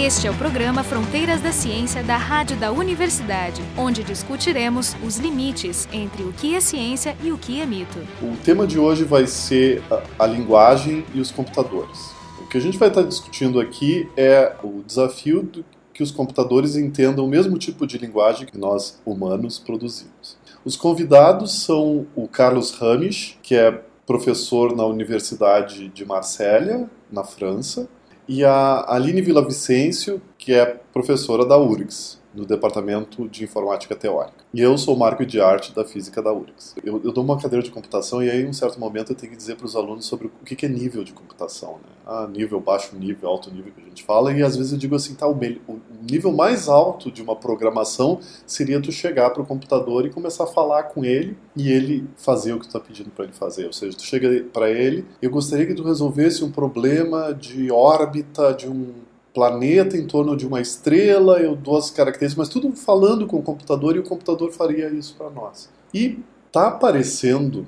Este é o programa Fronteiras da Ciência da Rádio da Universidade, onde discutiremos os limites entre o que é ciência e o que é mito. O tema de hoje vai ser a, a linguagem e os computadores. O que a gente vai estar discutindo aqui é o desafio do que os computadores entendam o mesmo tipo de linguagem que nós humanos produzimos. Os convidados são o Carlos Ramis, que é professor na Universidade de Marsella, na França, e a Aline Vicencio, que é professora da URGS, no Departamento de Informática Teórica. E eu sou o Marco de Arte da Física da URGS. Eu, eu dou uma cadeira de computação e aí, em um certo momento, eu tenho que dizer para os alunos sobre o que é nível de computação. Né? Ah, nível, baixo nível, alto nível que a gente fala. E às vezes eu digo assim, tá, o, o nível mais alto de uma programação seria tu chegar para o computador e começar a falar com ele e ele fazer o que tu está pedindo para ele fazer. Ou seja, tu chega para ele, eu gostaria que tu resolvesse um problema de órbita de um planeta em torno de uma estrela, eu dou as características, mas tudo falando com o computador e o computador faria isso para nós. E tá parecendo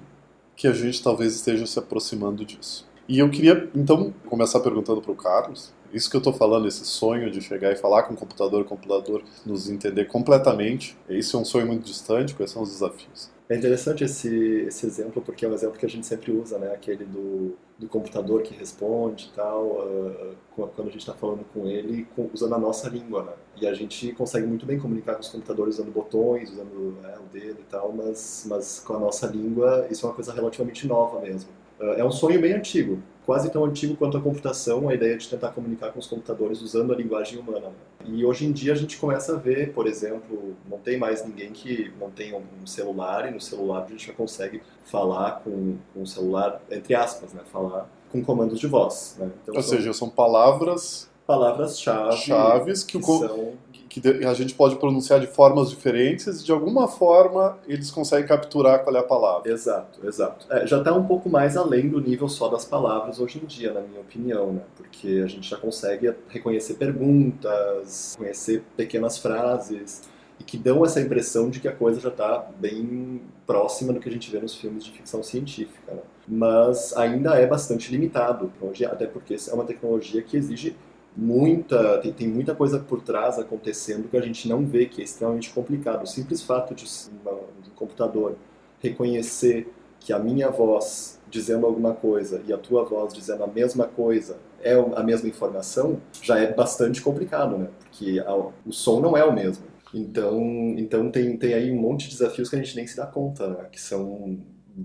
que a gente talvez esteja se aproximando disso. E eu queria então começar perguntando para o Carlos, isso que eu estou falando, esse sonho de chegar e falar com o computador, o computador nos entender completamente, isso é um sonho muito distante, quais são os desafios? É interessante esse, esse exemplo, porque é um exemplo que a gente sempre usa, né? Aquele do, do computador que responde e tal, uh, quando a gente está falando com ele, com, usando a nossa língua, né? E a gente consegue muito bem comunicar com os computadores usando botões, usando é, o dedo e tal, mas, mas com a nossa língua, isso é uma coisa relativamente nova mesmo. Uh, é um sonho bem antigo, quase tão antigo quanto a computação, a ideia de tentar comunicar com os computadores usando a linguagem humana. Né? E hoje em dia a gente começa a ver, por exemplo, não tem mais ninguém que não tenha um celular e no celular a gente já consegue falar com, com o celular, entre aspas, né? falar com comandos de voz. Né? Então, Ou são seja, são palavras palavras-chave chaves que, que, são... que, a gente pode pronunciar de formas diferentes de alguma forma eles conseguem capturar qual é a palavra. Exato, exato. É, já está um pouco mais além do nível só das palavras hoje em dia, na minha opinião, né? porque a gente já consegue reconhecer perguntas, conhecer pequenas frases e que dão essa impressão de que a coisa já está bem próxima do que a gente vê nos filmes de ficção científica. Né? Mas ainda é bastante limitado, até porque é uma tecnologia que exige muita tem, tem, muita coisa por trás acontecendo que a gente não vê que é extremamente complicado. O simples fato de um computador reconhecer que a minha voz dizendo alguma coisa e a tua voz dizendo a mesma coisa é a mesma informação já é bastante complicado né? Porque a, o som não é o mesmo. Então então tem tem aí um monte de desafios que a gente nem se dá conta né? que são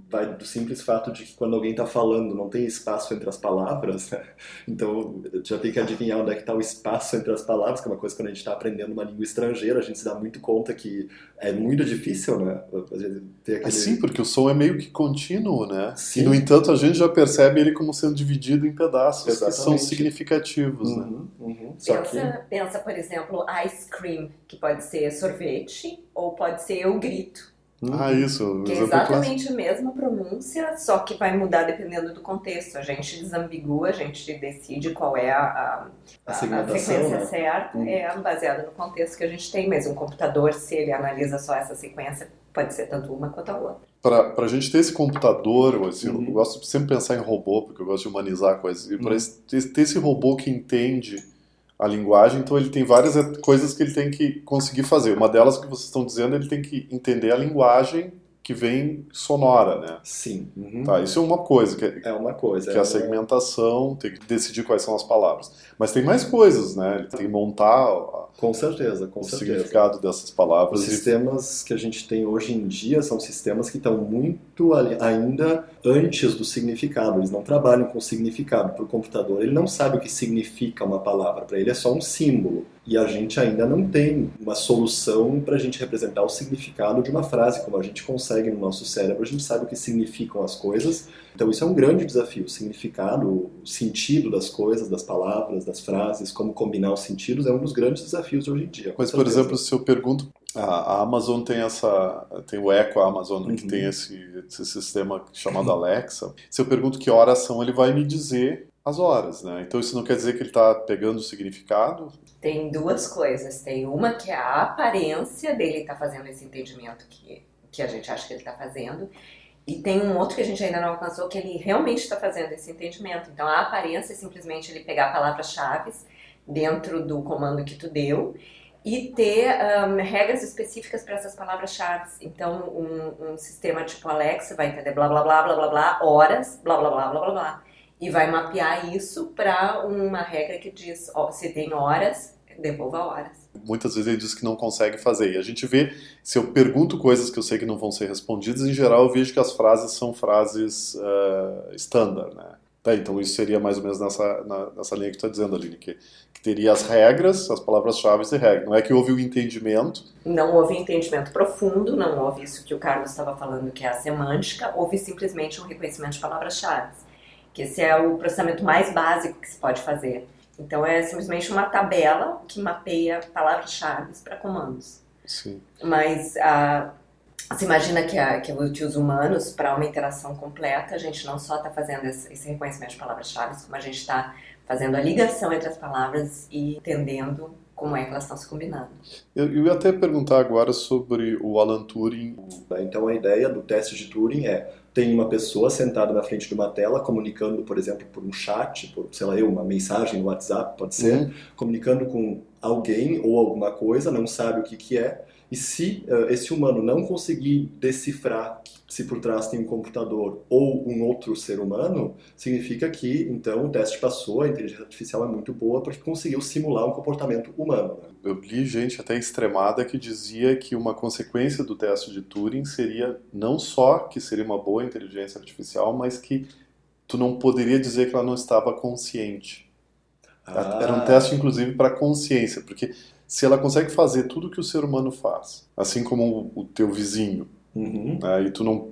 vai do simples fato de que quando alguém está falando não tem espaço entre as palavras, né? então já tem que adivinhar onde é que está o espaço entre as palavras, que é uma coisa que quando a gente está aprendendo uma língua estrangeira, a gente se dá muito conta que é muito difícil, né? Ter aquele... Sim, porque o som é meio que contínuo, né? Sim. E no entanto a gente já percebe ele como sendo dividido em pedaços Exatamente. que são significativos, né? uhum, né? Uhum. Pensa, que... pensa, por exemplo, ice cream, que pode ser sorvete ou pode ser eu grito. Ah, isso. Que é exatamente a mesma pronúncia, só que vai mudar dependendo do contexto. A gente desambigua, a gente decide qual é a, a, a, a sequência né? certa, hum. é baseada no contexto que a gente tem, mas um computador, se ele analisa só essa sequência, pode ser tanto uma quanto a outra. Para a gente ter esse computador, assim, uhum. eu gosto de sempre pensar em robô, porque eu gosto de humanizar coisas. E para uhum. ter esse robô que entende a linguagem, então ele tem várias coisas que ele tem que conseguir fazer. Uma delas que vocês estão dizendo, ele tem que entender a linguagem que vem sonora, né? Sim. Uhum. Tá, isso é uma coisa. Que, é uma coisa. Que é a segmentação, tem que decidir quais são as palavras. Mas tem mais coisas, né? Ele tem que montar com certeza, com o certeza. significado dessas palavras. Os sistemas que a gente tem hoje em dia são sistemas que estão muito ainda antes do significado. Eles não trabalham com significado para o computador. Ele não sabe o que significa uma palavra. Para ele é só um símbolo. E a gente ainda não tem uma solução para a gente representar o significado de uma frase, como a gente consegue no nosso cérebro. A gente sabe o que significam as coisas então isso é um grande desafio, o significado, o sentido das coisas, das palavras, das frases, como combinar os sentidos é um dos grandes desafios de hoje em dia. Mas por exemplo, se eu pergunto, a Amazon tem essa, tem o Echo Amazon uhum. que tem esse, esse sistema chamado Alexa. Se eu pergunto que horas são, ele vai me dizer as horas, né? Então isso não quer dizer que ele está pegando o significado? Tem duas coisas. Tem uma que é a aparência dele estar tá fazendo esse entendimento que, que a gente acha que ele está fazendo. E tem um outro que a gente ainda não alcançou, que ele realmente está fazendo esse entendimento. Então, a aparência é simplesmente ele pegar palavras-chave, dentro do comando que tu deu e ter um, regras específicas para essas palavras-chave. Então, um, um, sistema tipo Alexa vai entender blá blá blá blá blá blá horas, blá blá blá blá blá blá e vai mapear isso para uma regra que diz ó, se tem horas, devolva horas. Muitas vezes ele diz que não consegue fazer. E a gente vê, se eu pergunto coisas que eu sei que não vão ser respondidas, em geral eu vejo que as frases são frases uh, standard, né? Tá, então isso seria mais ou menos nessa, na, nessa linha que tu está dizendo, Aline, que, que teria as regras, as palavras-chave e regra. Não é que houve o um entendimento. Não houve entendimento profundo, não houve isso que o Carlos estava falando, que é a semântica, houve simplesmente um reconhecimento de palavras-chave. Que esse é o processamento mais básico que se pode fazer. Então é simplesmente uma tabela que mapeia palavras-chave para comandos. Sim. Mas a uh, você imagina que, a, que os humanos, para uma interação completa, a gente não só está fazendo esse, esse, reconhecimento de palavras-chave, como a gente está fazendo a ligação entre as palavras e entendendo como é que elas estão se combinando. Eu, eu ia até perguntar agora sobre o Alan Turing. Então a ideia do teste de Turing é tem uma pessoa sentada na frente de uma tela comunicando, por exemplo, por um chat, por, sei lá, eu, uma mensagem no WhatsApp, pode ser, uhum. comunicando com alguém ou alguma coisa, não sabe o que, que é, e se uh, esse humano não conseguir decifrar se por trás tem um computador ou um outro ser humano, significa que então o teste passou, a inteligência artificial é muito boa porque conseguiu simular um comportamento humano. Né? Eu li gente até extremada que dizia que uma consequência do teste de Turing seria não só que seria uma boa inteligência artificial, mas que tu não poderia dizer que ela não estava consciente. Ah. Era um teste, inclusive, para consciência, porque se ela consegue fazer tudo que o ser humano faz, assim como o, teu vizinho, uhum. né, e, tu não,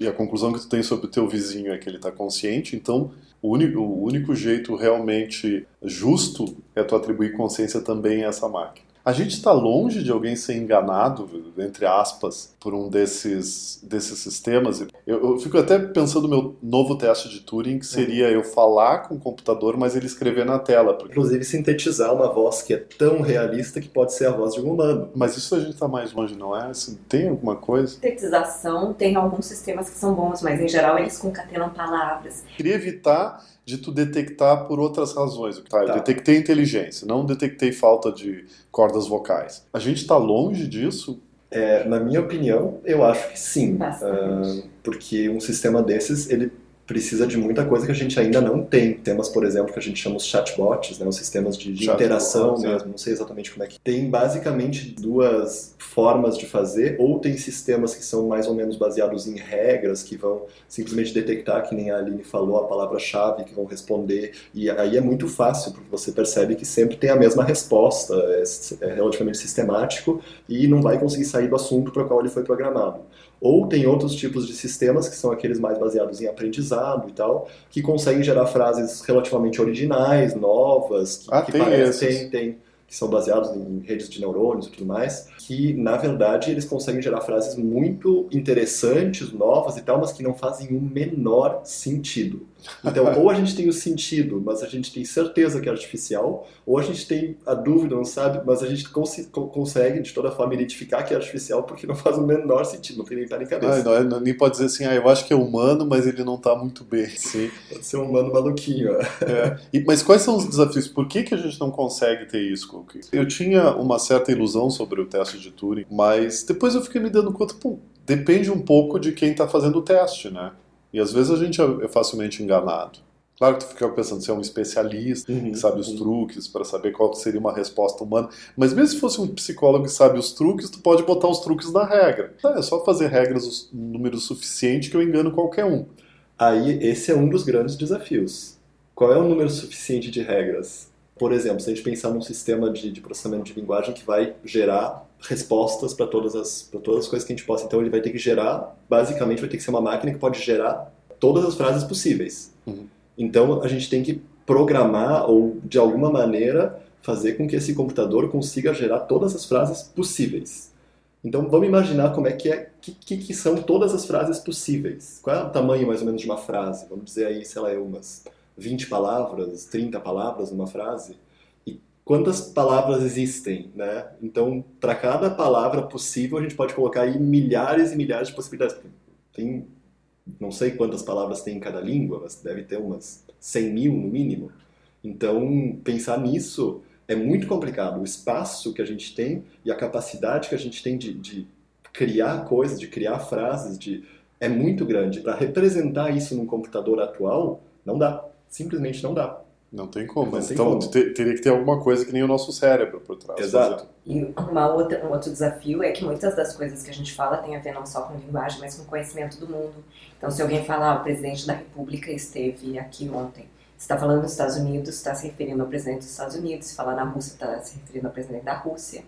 e a conclusão que tu tem sobre o teu vizinho é que ele está consciente, então o único, o único jeito realmente justo é tu atribuir consciência também a essa máquina. A gente está longe de alguém ser enganado, entre aspas, por um desses, desses sistemas. Eu, eu fico até pensando no meu novo teste de Turing, que seria eu falar com o computador, mas ele escrever na tela. Porque... Inclusive sintetizar uma voz que é tão realista que pode ser a voz de um humano. Mas isso a gente está mais longe, não é? Assim, tem alguma coisa? Sintetização, tem alguns sistemas que são bons, mas em geral eles concatenam palavras. Queria evitar de tu detectar por outras razões. Tá, eu tá. detectei inteligência, não detectei falta de cordas vocais. A gente está longe disso? É, na minha opinião, eu acho que sim. Uh, porque um sistema desses, ele precisa de muita coisa que a gente ainda não tem. Temas, por exemplo, que a gente chama os chatbots, né, os sistemas de, de interação é. mesmo, não sei exatamente como é que. Tem basicamente duas formas de fazer, ou tem sistemas que são mais ou menos baseados em regras, que vão simplesmente detectar, que nem a Aline falou, a palavra-chave, que vão responder, e aí é muito fácil, porque você percebe que sempre tem a mesma resposta, é, é relativamente sistemático, e não vai conseguir sair do assunto para o qual ele foi programado. Ou tem outros tipos de sistemas, que são aqueles mais baseados em aprendizado e tal, que conseguem gerar frases relativamente originais, novas, que, ah, que tem parecem, tem, que são baseados em redes de neurônios e tudo mais, que na verdade eles conseguem gerar frases muito interessantes, novas e tal, mas que não fazem o menor sentido. Então, ou a gente tem o sentido, mas a gente tem certeza que é artificial, ou a gente tem a dúvida, não sabe, mas a gente cons consegue de toda forma identificar que é artificial porque não faz o menor sentido, não tem nem pé nem cabeça. Não, não, nem pode dizer assim, ah, eu acho que é humano, mas ele não está muito bem. Sim, pode ser um humano maluquinho. É. E, mas quais são os desafios? Por que, que a gente não consegue ter isso, Cook? Eu tinha uma certa ilusão sobre o teste de Turing, mas depois eu fiquei me dando conta, pô, depende um pouco de quem está fazendo o teste, né? E às vezes a gente é facilmente enganado. Claro que tu fica pensando, você é um especialista, uhum, que sabe os uhum. truques para saber qual seria uma resposta humana. Mas mesmo se fosse um psicólogo que sabe os truques, tu pode botar os truques na regra. É só fazer regras um número suficiente que eu engano qualquer um. Aí, esse é um dos grandes desafios. Qual é o número suficiente de regras? Por exemplo, se a gente pensar num sistema de, de processamento de linguagem que vai gerar respostas para todas as para todas as coisas que a gente possa. Então ele vai ter que gerar, basicamente vai ter que ser uma máquina que pode gerar todas as frases possíveis. Uhum. Então a gente tem que programar ou de alguma maneira fazer com que esse computador consiga gerar todas as frases possíveis. Então vamos imaginar como é que é que, que, que são todas as frases possíveis. Qual é o tamanho mais ou menos de uma frase? Vamos dizer aí, sei lá, umas 20 palavras, 30 palavras numa frase quantas palavras existem, né? Então, para cada palavra possível, a gente pode colocar aí milhares e milhares de possibilidades. Tem, não sei quantas palavras tem em cada língua, mas deve ter umas 100 mil no mínimo. Então, pensar nisso é muito complicado. O espaço que a gente tem e a capacidade que a gente tem de, de criar coisas, de criar frases, de é muito grande. Para representar isso num computador atual, não dá. Simplesmente não dá. Não tem como. Não então como. teria que ter alguma coisa que nem o nosso cérebro por trás. Exato. E uma outra, um outro desafio é que muitas das coisas que a gente fala tem a ver não só com linguagem, mas com conhecimento do mundo. Então, se alguém falar, ah, o presidente da República esteve aqui ontem, está falando dos Estados Unidos, está se referindo ao presidente dos Estados Unidos. Se falar na Rússia, está se referindo ao presidente da Rússia.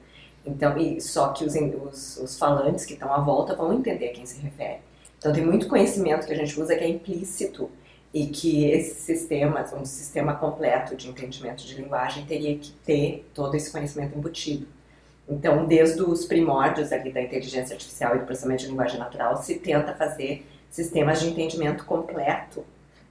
Então, e só que os, os, os falantes que estão à volta vão entender a quem se refere. Então, tem muito conhecimento que a gente usa que é implícito e que esse sistema, um sistema completo de entendimento de linguagem, teria que ter todo esse conhecimento embutido. Então, desde os primórdios ali da inteligência artificial e do processamento de linguagem natural, se tenta fazer sistemas de entendimento completo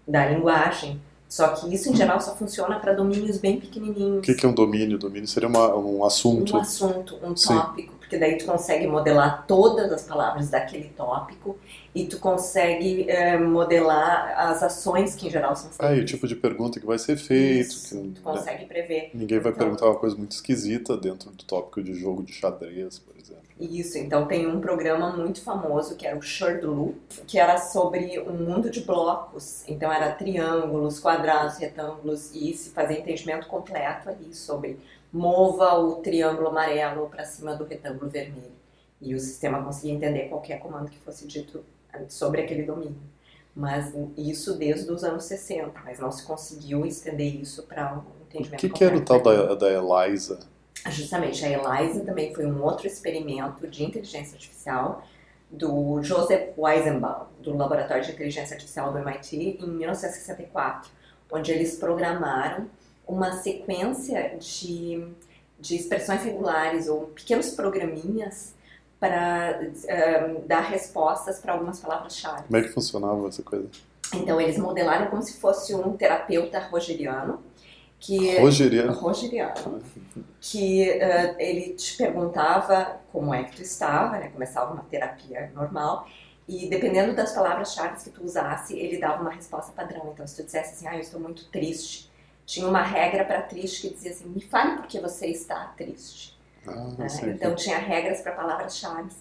da linguagem. Só que isso, em geral, só funciona para domínios bem pequenininhos. O que, que, é um domínio? Domínio seria uma, um assunto. Um assunto, um tópico porque daí tu consegue modelar todas as palavras daquele tópico e tu consegue é, modelar as ações que em geral são feitas. Ah, e o tipo de pergunta que vai ser feito. Isso, que, tu consegue né? prever. Ninguém vai então, perguntar uma coisa muito esquisita dentro do tópico de jogo de xadrez, por exemplo. Isso, então tem um programa muito famoso que era o Shardulu, que era sobre um mundo de blocos. Então era triângulos, quadrados, retângulos e se fazia entendimento completo ali sobre mova o triângulo amarelo para cima do retângulo vermelho. E o sistema conseguia entender qualquer comando que fosse dito sobre aquele domínio. Mas isso desde os anos 60, mas não se conseguiu estender isso para um entendimento O que, que era o tal da, da ELISA? Justamente, a ELISA também foi um outro experimento de inteligência artificial do Joseph Weizenbaum, do Laboratório de Inteligência Artificial do MIT, em 1964, onde eles programaram uma sequência de, de expressões regulares ou pequenos programinhas para um, dar respostas para algumas palavras-chave. Como é que funcionava essa coisa? Então, eles modelaram como se fosse um terapeuta rogeriano. Que, rogeriano? Rogeriano. Que uh, ele te perguntava como é que tu estava, né? começava uma terapia normal, e dependendo das palavras-chave que tu usasse, ele dava uma resposta padrão. Então, se tu dissesse assim, ah, eu estou muito triste, tinha uma regra para triste que dizia assim: me fale por que você está triste. Ah, né? Então tinha regras para palavras-chave.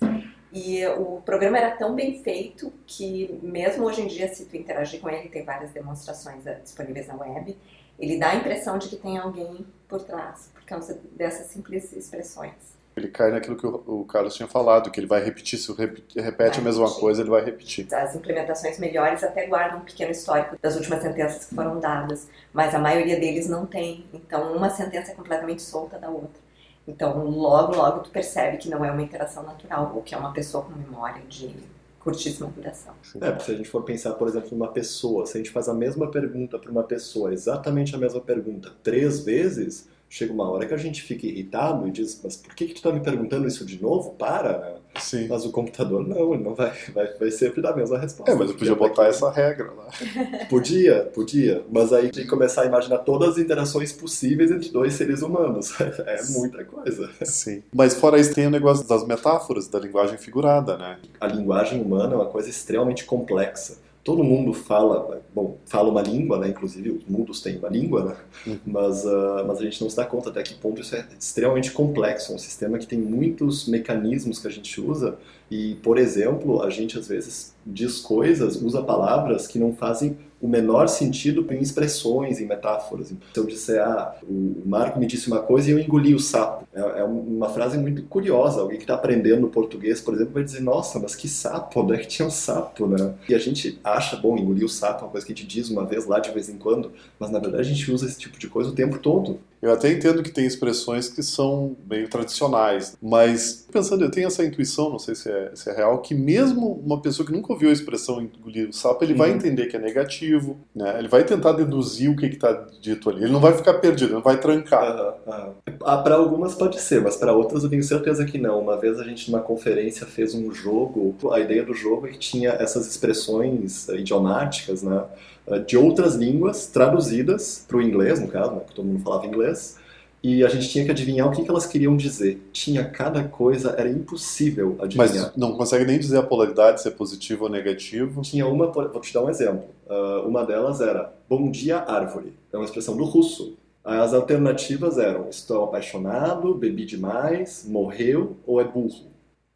E o programa era tão bem feito que, mesmo hoje em dia, se tu interagir com ele, tem várias demonstrações eh, disponíveis na web, ele dá a impressão de que tem alguém por trás, por causa dessas simples expressões ele cai naquilo que o, Carlos tinha falado, que ele vai repetir, se repete, repete a mesma coisa, ele vai repetir. As implementações melhores até guardam um pequeno histórico das últimas sentenças que foram dadas, mas a maioria deles não tem. Então, uma sentença é completamente solta da outra. Então, logo, logo, tu percebe que não é uma interação natural, ou que é uma pessoa com memória de curtíssima duração. É, porque se a gente for pensar, por exemplo, numa pessoa, se a gente faz a mesma pergunta para uma pessoa, exatamente a mesma pergunta, três vezes, chega uma hora que a gente fica irritado e diz, mas por que, que tu tá me perguntando isso de novo? Para, né? Sim. Mas o computador não, ele não vai, vai, vai sempre dar a mesma resposta. É, mas eu podia botar aqui. essa regra lá. Podia, podia. Mas aí tem que começar a imaginar todas as interações possíveis entre dois seres humanos. É muita coisa. Sim. Mas fora isso tem o negócio das metáforas, da linguagem figurada, né? A linguagem humana é uma coisa extremamente complexa todo mundo fala, bom, fala uma língua, né? Inclusive os mundos têm uma língua, né? Uhum. Mas, uh, mas a gente não se dá conta até que ponto isso é extremamente complexo. É um sistema que tem muitos mecanismos que a gente usa e, por exemplo, a gente às vezes diz coisas, usa palavras que não fazem o menor sentido em expressões, em metáforas. Se eu disser, ah, o Marco me disse uma coisa e eu engoli o sapo. É, é uma frase muito curiosa. Alguém que está aprendendo português, por exemplo, vai dizer, nossa, mas que sapo, onde é que tinha um sapo, né? E a gente acha, bom, engolir o sapo é uma coisa que a gente diz uma vez lá de vez em quando, mas na verdade a gente usa esse tipo de coisa o tempo todo. Eu até entendo que tem expressões que são meio tradicionais, mas pensando, eu tenho essa intuição, não sei se é, se é real, que mesmo uma pessoa que nunca ouviu a expressão engolir o sapo, ele uhum. vai entender que é negativo, né? Ele vai tentar deduzir o que está dito ali. Ele não vai ficar perdido, ele não vai trancar. Uhum, uhum. Ah, para algumas pode ser, mas para outras eu tenho certeza que não. Uma vez a gente numa conferência fez um jogo, a ideia do jogo é que tinha essas expressões idiomáticas, né? Eh, de outras línguas traduzidas para o inglês, no caso, né, que todo mundo falava inglês, e a gente tinha que adivinhar o que, que elas queriam dizer. Tinha cada coisa, era impossível adivinhar. Mas não consegue nem dizer a polaridade, se é positivo ou negativo? Tinha uma, vou te dar um exemplo. Uh, uma delas era bom dia árvore. É uma expressão do russo. As alternativas eram: estou apaixonado, bebi demais, morreu ou é burro.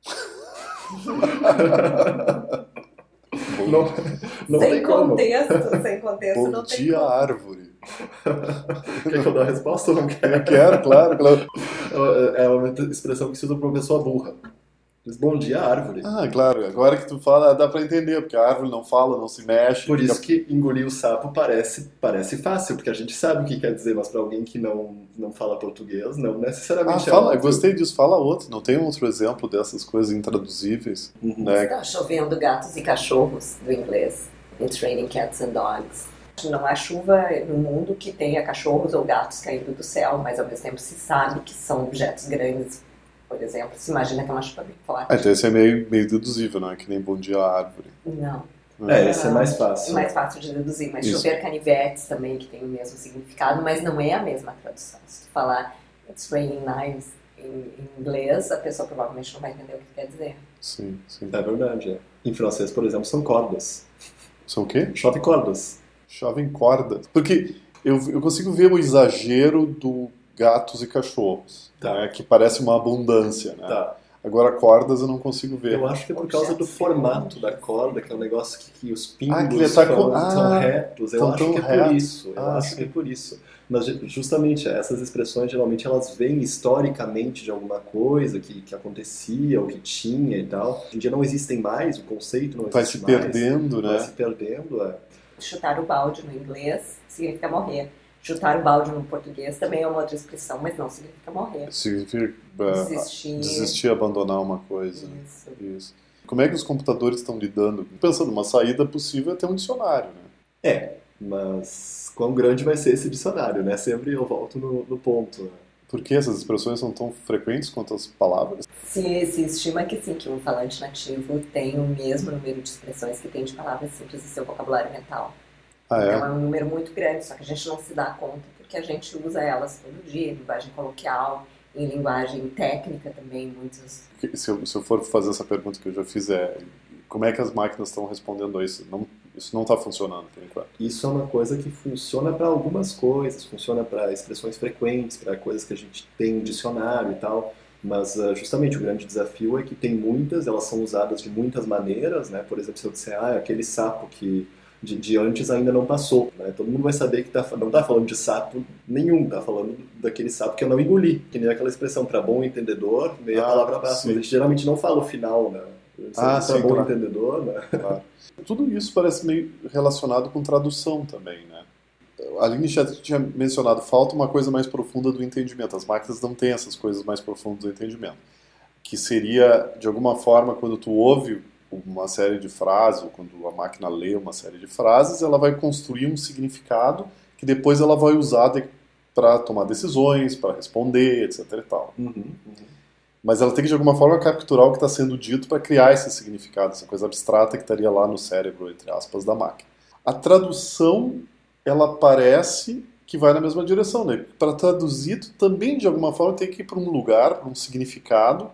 não, não sem tem contexto, como. sem contexto Bom não tem dia, como. árvore. Quer que eu dê a resposta ou não quer? Eu quero, claro, claro. É uma expressão que se usa para uma pessoa burra. Bom dia, árvore. Ah, claro. Agora que tu fala, dá para entender, porque a árvore não fala, não se mexe. Por fica... isso que engolir o sapo parece, parece fácil, porque a gente sabe o que quer dizer, mas para alguém que não, não fala português, não necessariamente ah, é fala, Gostei disso, fala outro. Não tem outro exemplo dessas coisas intraduzíveis? Uhum. Né? Está chovendo gatos e cachorros, do inglês. It's raining cats and dogs. Não há chuva no mundo que tenha cachorros ou gatos caindo do céu, mas ao mesmo tempo se sabe que são objetos grandes por exemplo, se imagina que é uma chuva bem forte. Ah, então esse é meio, meio deduzível, não é que nem bom dia árvore. Não. É, esse é mais fácil. É mais fácil de deduzir, mas Isso. chover canivetes também, que tem o mesmo significado, mas não é a mesma tradução. Se tu falar It's raining knives em, inglês, a pessoa provavelmente não vai entender o que quer dizer. Sim, sim. É verdade. É. Em francês, por exemplo, são cordas. São o quê? Chove cordas. Chove cordas. Porque eu, eu consigo ver o exagero do gatos e cachorros, tá. né, que parece uma abundância. Né? Tá. Agora, cordas eu não consigo ver. Eu acho que é por causa do formato da corda, que é um negócio que, que os pingos ah, que tá com... ah, retos. Eu acho que é retos. por isso. Eu ah, acho sim. que é por isso. Mas justamente essas expressões, geralmente, elas vêm historicamente de alguma coisa que, que acontecia ou que tinha e tal. Hoje em dia não existem mais, o conceito não existe mais. Vai se perdendo, né? Vai se perdendo, é. Chutar o balde no inglês significa morrer. Chutar o balde no português também é uma outra expressão, mas não significa morrer. Significa uh, desistir. desistir, abandonar uma coisa. Isso. Isso. Como é que os computadores estão lidando? Pensando, uma saída possível é ter um dicionário, né? É, mas quão grande vai ser esse dicionário, né? Sempre eu volto no, no ponto. Né? Por que essas expressões são tão frequentes quanto as palavras? Se, se estima que sim, que um falante nativo tem o mesmo número de expressões que tem de palavras simples no seu vocabulário mental. Ah, é? Então é um número muito grande, só que a gente não se dá conta porque a gente usa elas todo dia, em linguagem coloquial, em linguagem técnica também, muitos. Se eu, se eu for fazer essa pergunta que eu já fiz, é como é que as máquinas estão respondendo a isso? Não, isso não está funcionando por enquanto. Isso é uma coisa que funciona para algumas coisas, funciona para expressões frequentes, para coisas que a gente tem no dicionário e tal. Mas uh, justamente o grande desafio é que tem muitas, elas são usadas de muitas maneiras, né? Por exemplo, se eu disser, ah, aquele sapo que de, de antes ainda não passou. Né? Todo mundo vai saber que tá, não está falando de sapo nenhum, está falando daquele sapo que eu não engoli, que nem aquela expressão para bom entendedor, meia ah, palavra basta. Mas a gente geralmente não fala o final, né? Ah, para bom claro. entendedor, né? Claro. Tudo isso parece meio relacionado com tradução também, né? A Aline já tinha mencionado, falta uma coisa mais profunda do entendimento. As máquinas não têm essas coisas mais profundas do entendimento. Que seria, de alguma forma, quando tu ouve uma série de frases, ou quando a máquina lê uma série de frases, ela vai construir um significado que depois ela vai usar para tomar decisões, para responder, etc. E tal. Uhum, uhum. Mas ela tem que, de alguma forma, capturar o que está sendo dito para criar esse significado, essa coisa abstrata que estaria lá no cérebro, entre aspas, da máquina. A tradução, ela parece que vai na mesma direção, né? Para traduzir, tu também, de alguma forma, tem que ir para um lugar, para um significado,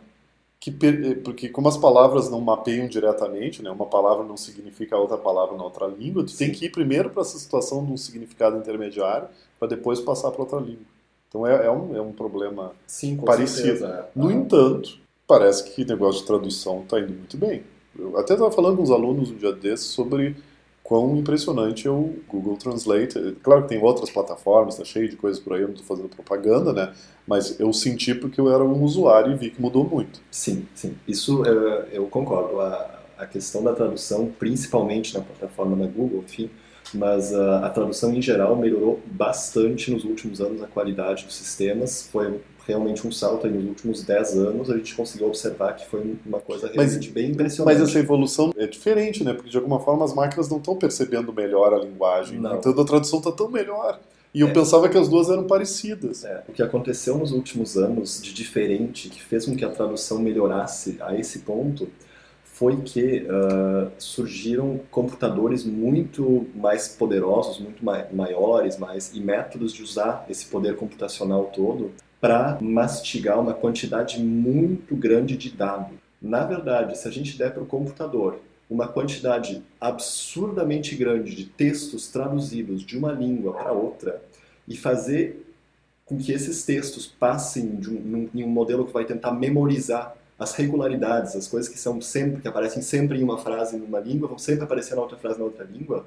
que porque como as palavras não mapeiam diretamente, né, uma palavra não significa a outra palavra na outra língua, tu tem que ir primeiro para essa situação de um significado intermediário para depois passar para outra língua. Então é, é, um, é um problema Sim, parecido. Certeza, é. No entanto, parece que o negócio de tradução está indo muito bem. Eu até estava falando com os alunos um dia desses sobre quão impressionante é o Google Translate. Claro que tem outras plataformas, está cheio de coisas por aí, eu não estou fazendo propaganda, né? Mas eu senti porque eu era um usuário e vi que mudou muito. Sim, sim. Isso eu, eu concordo. A, a questão da tradução, principalmente na plataforma da Google, enfim, mas a, a tradução em geral melhorou bastante nos últimos anos a qualidade dos sistemas. Foi realmente um salto aí nos últimos 10 anos, a gente conseguiu observar que foi uma coisa realmente mas, bem impressionante. Mas essa evolução é diferente, né? Porque de alguma forma as máquinas não estão percebendo melhor a linguagem. Não. Então a tradução está tão melhor. E eu é. pensava que as duas eram parecidas. É. O que aconteceu nos últimos anos de diferente, que fez com que a tradução melhorasse a esse ponto, foi que uh, surgiram computadores muito mais poderosos, muito maiores, mais e métodos de usar esse poder computacional todo para mastigar uma quantidade muito grande de dado. Na verdade, se a gente der para o computador uma quantidade absurdamente grande de textos traduzidos de uma língua para outra e fazer com que esses textos passem um, em um modelo que vai tentar memorizar as regularidades, as coisas que são sempre que aparecem sempre em uma frase numa língua vão sempre aparecer na outra frase na outra língua.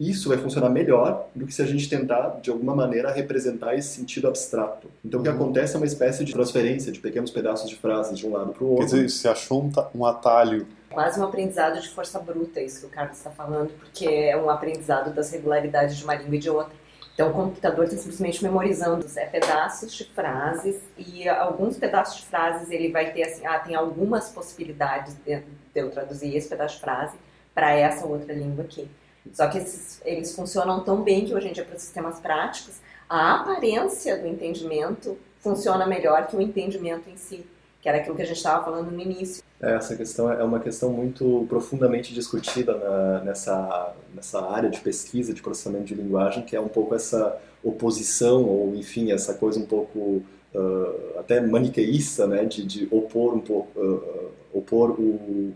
Isso vai funcionar melhor do que se a gente tentar de alguma maneira representar esse sentido abstrato. Então o que uhum. acontece é uma espécie de transferência de pequenos pedaços de frases de um lado para o outro. Quer dizer, se achou um atalho quase um aprendizado de força bruta, isso que o Carlos está falando, porque é um aprendizado das regularidades de uma língua e de outra. Então, o computador está simplesmente memorizando é, pedaços de frases e alguns pedaços de frases ele vai ter assim, ah, tem algumas possibilidades de, eu traduzir esse pedaço de frase para essa outra língua aqui. Só que esses, eles funcionam tão bem que hoje em dia para sistemas práticos a aparência do entendimento funciona melhor que o entendimento em si que era aquilo que a gente estava falando no início. É, essa questão é uma questão muito profundamente discutida na, nessa, nessa área de pesquisa de processamento de linguagem, que é um pouco essa oposição, ou enfim, essa coisa um pouco uh, até maniqueísta, né, de, de opor um pouco, uh, opor o,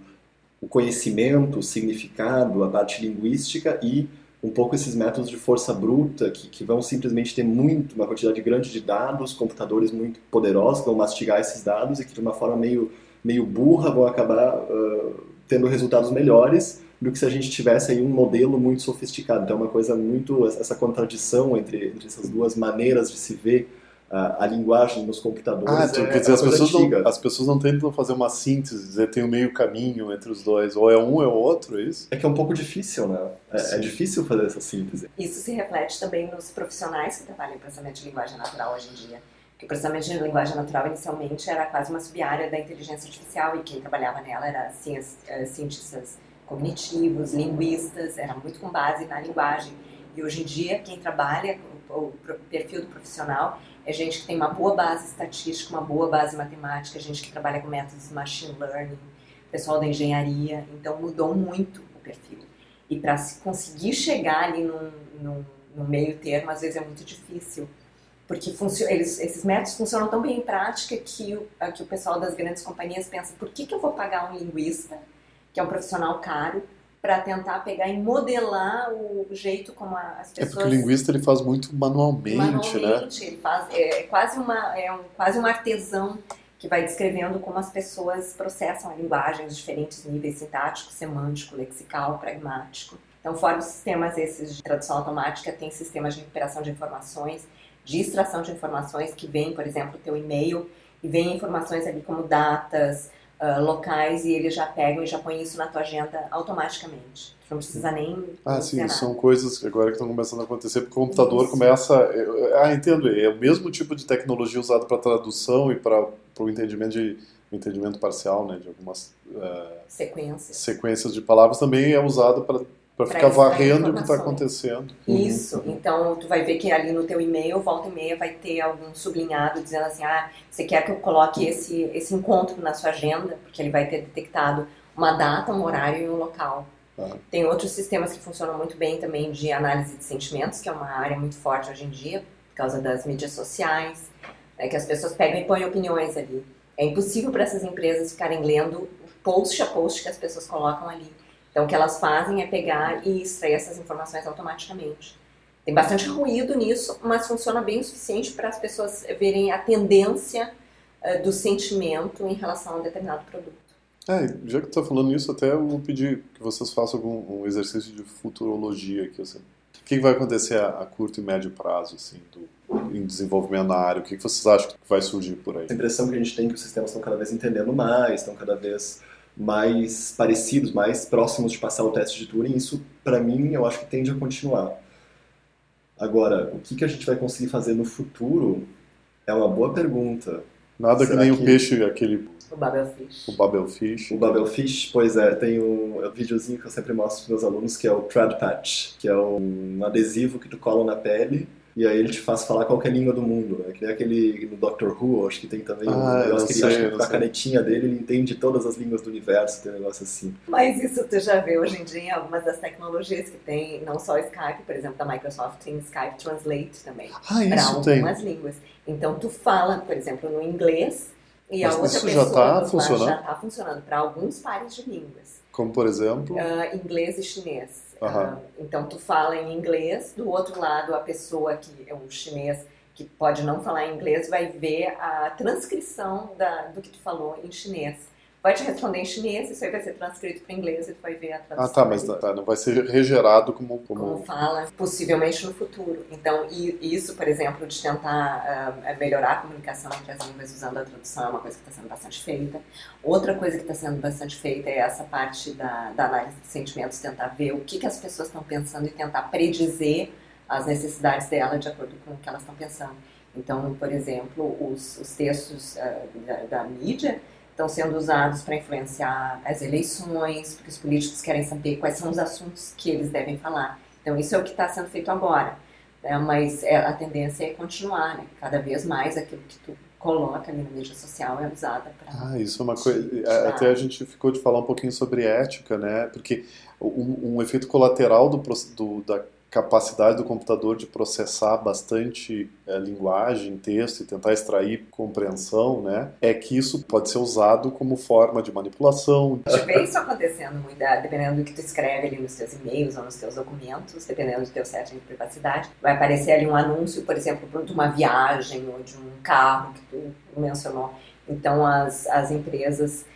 o conhecimento, o significado, a parte linguística e um pouco esses métodos de força bruta que, que vão simplesmente ter muito, uma quantidade grande de dados, computadores muito poderosos que vão mastigar esses dados e que de uma forma meio, meio burra vão acabar uh, tendo resultados melhores do que se a gente tivesse aí um modelo muito sofisticado. Então é uma coisa muito, essa contradição entre, entre essas duas maneiras de se ver a, a, linguagem nos computadores. Ah, é, quer dizer, as pessoas, não, as pessoas não tentam fazer uma síntese, dizer tem um meio caminho entre os dois, ou é um ou é o outro, é isso? É que é um pouco difícil, né? É, é, difícil fazer essa síntese. Isso se reflete também nos profissionais que trabalham em processamento de linguagem natural hoje em dia. Porque o processamento de linguagem natural inicialmente era quase uma sub-área da inteligência artificial e quem trabalhava nela era eh, cientistas cognitivos, linguistas, era muito com base na linguagem. E hoje em dia, quem trabalha, o perfil do profissional é gente que tem uma boa base estatística, uma boa base matemática, gente que trabalha com métodos de machine learning, pessoal da engenharia. Então mudou muito o perfil. E para se conseguir chegar ali num, meio termo, às vezes é muito difícil. Porque eles, esses métodos funcionam tão bem em prática que o, que o pessoal das grandes companhias pensa: por que, que eu vou pagar um linguista, que é um profissional caro, para tentar pegar e modelar o jeito como as pessoas... É porque o linguista ele faz muito manualmente, manualmente né? Ele faz, é, quase, uma, é um, quase um artesão que vai descrevendo como as pessoas processam a linguagem, os diferentes níveis sintático, semântico, lexical, pragmático. Então, fora os sistemas esses de tradução automática, tem sistemas de recuperação de informações, de extração de informações que vem, por exemplo, teu e-mail e vem informações ali como datas, uh, locais e eles já pegam e já põem isso na tua agenda automaticamente. Tu não precisa nem. Ah, sim, nada. são coisas que agora que estão começando a acontecer, porque o computador isso. começa. Ah, entendo, é o mesmo tipo de tecnologia usado para tradução e para o entendimento de entendimento parcial, né, de algumas uh, sequências. sequências de palavras também é usado para para ficar varrendo o que está acontecendo. Isso. Uhum. Então, tu vai ver que ali no teu e-mail, volta e meia, vai ter algum sublinhado dizendo assim, ah, você quer que eu coloque esse, esse encontro na sua agenda? Porque ele vai ter detectado uma data, um horário e um local. Uhum. Tem outros sistemas que funcionam muito bem também de análise de sentimentos, que é uma área muito forte hoje em dia, por causa das mídias sociais, né, que as pessoas pegam e põem opiniões ali. É impossível para essas empresas ficarem lendo post a post que as pessoas colocam ali então, o que elas fazem é pegar e extrair essas informações automaticamente. Tem bastante ruído nisso, mas funciona bem o suficiente para as pessoas verem a tendência uh, do sentimento em relação a um determinado produto. É, já que tu está falando isso, até eu vou pedir que vocês façam algum um exercício de futurologia aqui. Assim. O que vai acontecer a, a curto e médio prazo assim, do, em desenvolvimento na área? O que vocês acham que vai surgir por aí? A impressão que a gente tem é que os sistemas estão cada vez entendendo mais, estão cada vez mais parecidos, mais próximos de passar o teste de Turing, isso, para mim, eu acho que tende a continuar. Agora, o que, que a gente vai conseguir fazer no futuro é uma boa pergunta. Nada Será que nem que... o peixe, aquele... O Babelfish. O Babelfish. O Babelfish, pois é, tem um, é um videozinho que eu sempre mostro para meus alunos, que é o Thread Patch, que é um adesivo que tu cola na pele e aí ele te faz falar qualquer língua do mundo, né? Que nem aquele no Doctor Who, acho que tem também ah, um negócio que ele acha que com a canetinha dele ele entende todas as línguas do universo, tem um negócio assim. Mas isso tu já vê hoje em dia em algumas das tecnologias que tem, não só o Skype, por exemplo, da Microsoft tem Skype Translate também. Ah, para algumas tem. línguas. Então tu fala, por exemplo, no inglês e Mas a outra isso pessoa já está funcionando? Já está funcionando para alguns pares de línguas. Como por exemplo? Uh, inglês e chinês. Uhum. Uh, então tu fala em inglês, do outro lado a pessoa que é um chinês que pode não falar inglês vai ver a transcrição da, do que tu falou em chinês vai te responder em chinês, isso aí vai ser transcrito para inglês e tu vai ver a tradução. Ah, tá, mas tá, não vai ser regerado como, como... Como fala, possivelmente no futuro. Então, isso, por exemplo, de tentar uh, melhorar a comunicação entre as línguas usando a tradução é uma coisa que está sendo bastante feita. Outra coisa que está sendo bastante feita é essa parte da, da análise de sentimentos, tentar ver o que, que as pessoas estão pensando e tentar predizer as necessidades dela de acordo com o que elas estão pensando. Então, por exemplo, os, os textos uh, da, da mídia, estão sendo usados para influenciar as eleições, porque os políticos querem saber quais são os assuntos que eles devem falar. Então, isso é o que está sendo feito agora. Né? Mas é, a tendência é continuar, né? Cada vez mais aquilo que tu coloca ali na mídia social é usada para. Ah, isso é uma coisa. É, até a gente ficou de falar um pouquinho sobre ética, né? Porque um, um efeito colateral do, do, da capacidade do computador de processar bastante é, linguagem, texto e tentar extrair compreensão, né, é que isso pode ser usado como forma de manipulação. A gente vê isso acontecendo muito, ah, dependendo do que tu escreve ali nos teus e-mails ou nos teus documentos, dependendo do teu setting de privacidade, vai aparecer ali um anúncio, por exemplo, de uma viagem ou de um carro que tu mencionou. Então as, as empresas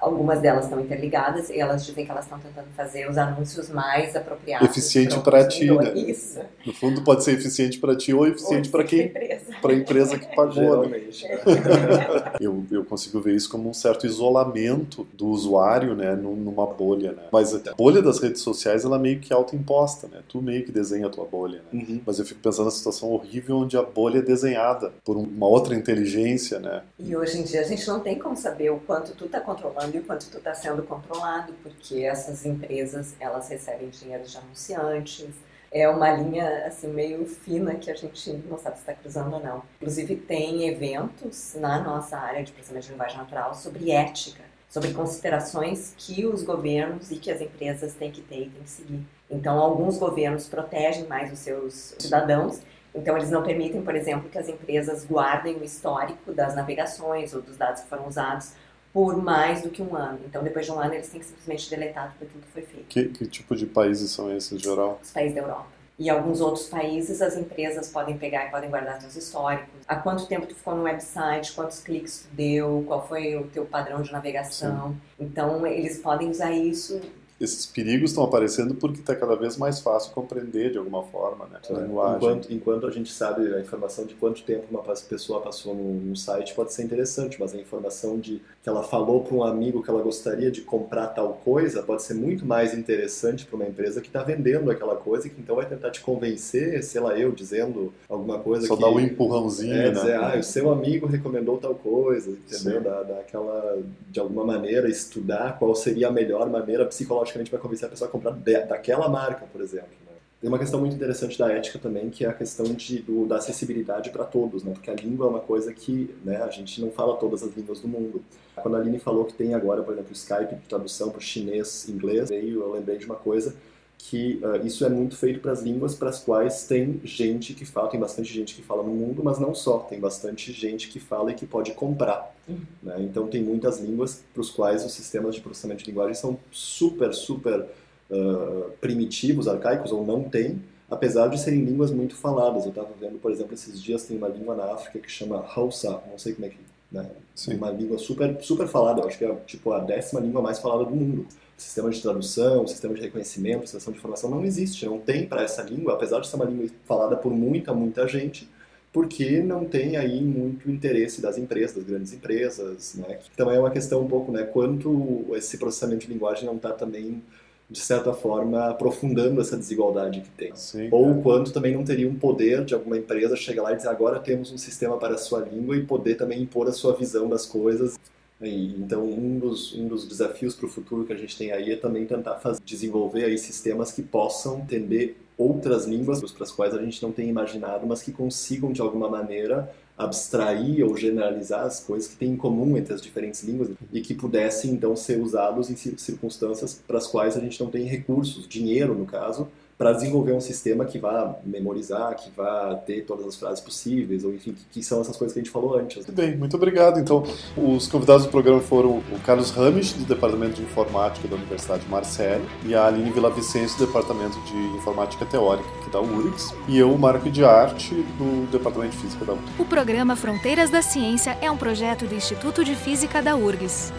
algumas delas estão interligadas e elas dizem que elas estão tentando fazer os anúncios mais apropriados. Eficiente para ti, né? Isso. No fundo pode ser eficiente para ti ou eficiente para quem? Para a empresa que pagou. Né? eu, eu consigo ver isso como um certo isolamento do usuário, né, numa bolha, né? Mas a bolha das redes sociais ela é meio que autoimposta, né? Tu meio que desenha a tua bolha, né? Uhum. Mas eu fico pensando na situação horrível onde a bolha é desenhada por uma outra inteligência, né? E hoje em dia a gente não tem como saber o quanto tu tá controlando controlando e quanto tu está sendo controlado, porque essas empresas elas recebem dinheiro de anunciantes. É uma linha assim meio fina que a gente não sabe se está cruzando ou não. Inclusive tem eventos na nossa área de processamento de linguagem natural sobre ética, sobre considerações que os governos e que as empresas têm que ter e têm que seguir. Então alguns governos protegem mais os seus cidadãos então, eles não permitem, por exemplo, que as empresas guardem o histórico das navegações ou dos dados que foram usados por mais do que um ano. Então, depois de um ano, eles têm que simplesmente deletar tudo aquilo que foi feito. Que, que tipo de países são esses, em geral? Os países da Europa. E alguns outros países, as empresas podem pegar e podem guardar seus históricos. Há quanto tempo tu ficou no website, quantos cliques tu deu, qual foi o teu padrão de navegação. Sim. Então, eles podem usar isso esses perigos estão aparecendo porque está cada vez mais fácil compreender de alguma forma, né? Linguagem. Enquanto, enquanto a gente sabe a informação de quanto tempo uma pessoa passou no, site pode ser interessante, mas a informação de que ela falou para um amigo que ela gostaria de comprar tal coisa pode ser muito mais interessante para uma empresa que está vendendo aquela coisa e que então vai tentar te convencer, sei lá, eu dizendo alguma coisa Só que... dar um empurrãozinho, é, né? Dizer, ah, o seu amigo recomendou tal coisa, entendeu? Da, daquela, de alguma maneira, estudar qual seria a melhor maneira psicológica logicamente vai convencer a pessoa a comprar daquela marca, por exemplo. Né? Tem uma questão muito interessante da ética também, que é a questão de, do, da acessibilidade para todos, né? porque a língua é uma coisa que né, a gente não fala todas as línguas do mundo. Quando a Aline falou que tem agora, por exemplo, o Skype de tradução para chinês, inglês, eu lembrei de uma coisa que uh, isso é muito feito para as línguas para as quais tem gente que fala, tem bastante gente que fala no mundo, mas não só, tem bastante gente que fala e que pode comprar. Uhum. Né? Então tem muitas línguas para os quais os sistemas de processamento de linguagem são super, super uh, primitivos, arcaicos ou não tem, apesar de serem línguas muito faladas. Eu estava vendo, por exemplo, esses dias tem uma língua na África que chama Hausa, não sei como é que, né? uma língua super, super falada, eu acho que é tipo a décima língua mais falada do mundo sistema de tradução, sistema de reconhecimento, extração de informação não existe, não tem para essa língua, apesar de ser uma língua falada por muita, muita gente, porque não tem aí muito interesse das empresas, das grandes empresas, né? Então é uma questão um pouco, né, quanto esse processamento de linguagem não está também de certa forma aprofundando essa desigualdade que tem. Sim, Ou é. quanto também não teria um poder de alguma empresa chegar lá e dizer agora temos um sistema para a sua língua e poder também impor a sua visão das coisas então, um dos, um dos desafios para o futuro que a gente tem aí é também tentar fazer, desenvolver aí sistemas que possam entender outras línguas para as quais a gente não tem imaginado, mas que consigam, de alguma maneira, abstrair ou generalizar as coisas que têm em comum entre as diferentes línguas e que pudessem, então, ser usados em circunstâncias para as quais a gente não tem recursos, dinheiro, no caso, para desenvolver um sistema que vá memorizar, que vá ter todas as frases possíveis, ou enfim, que, que são essas coisas que a gente falou antes. Muito bem, muito obrigado. Então, os convidados do programa foram o Carlos Rames, do Departamento de Informática da Universidade Marcelo, e a Aline Villavicencio, do Departamento de Informática Teórica aqui da URGS, e eu, Marco de Arte, do Departamento de Física da URGS. O programa Fronteiras da Ciência é um projeto do Instituto de Física da URGS.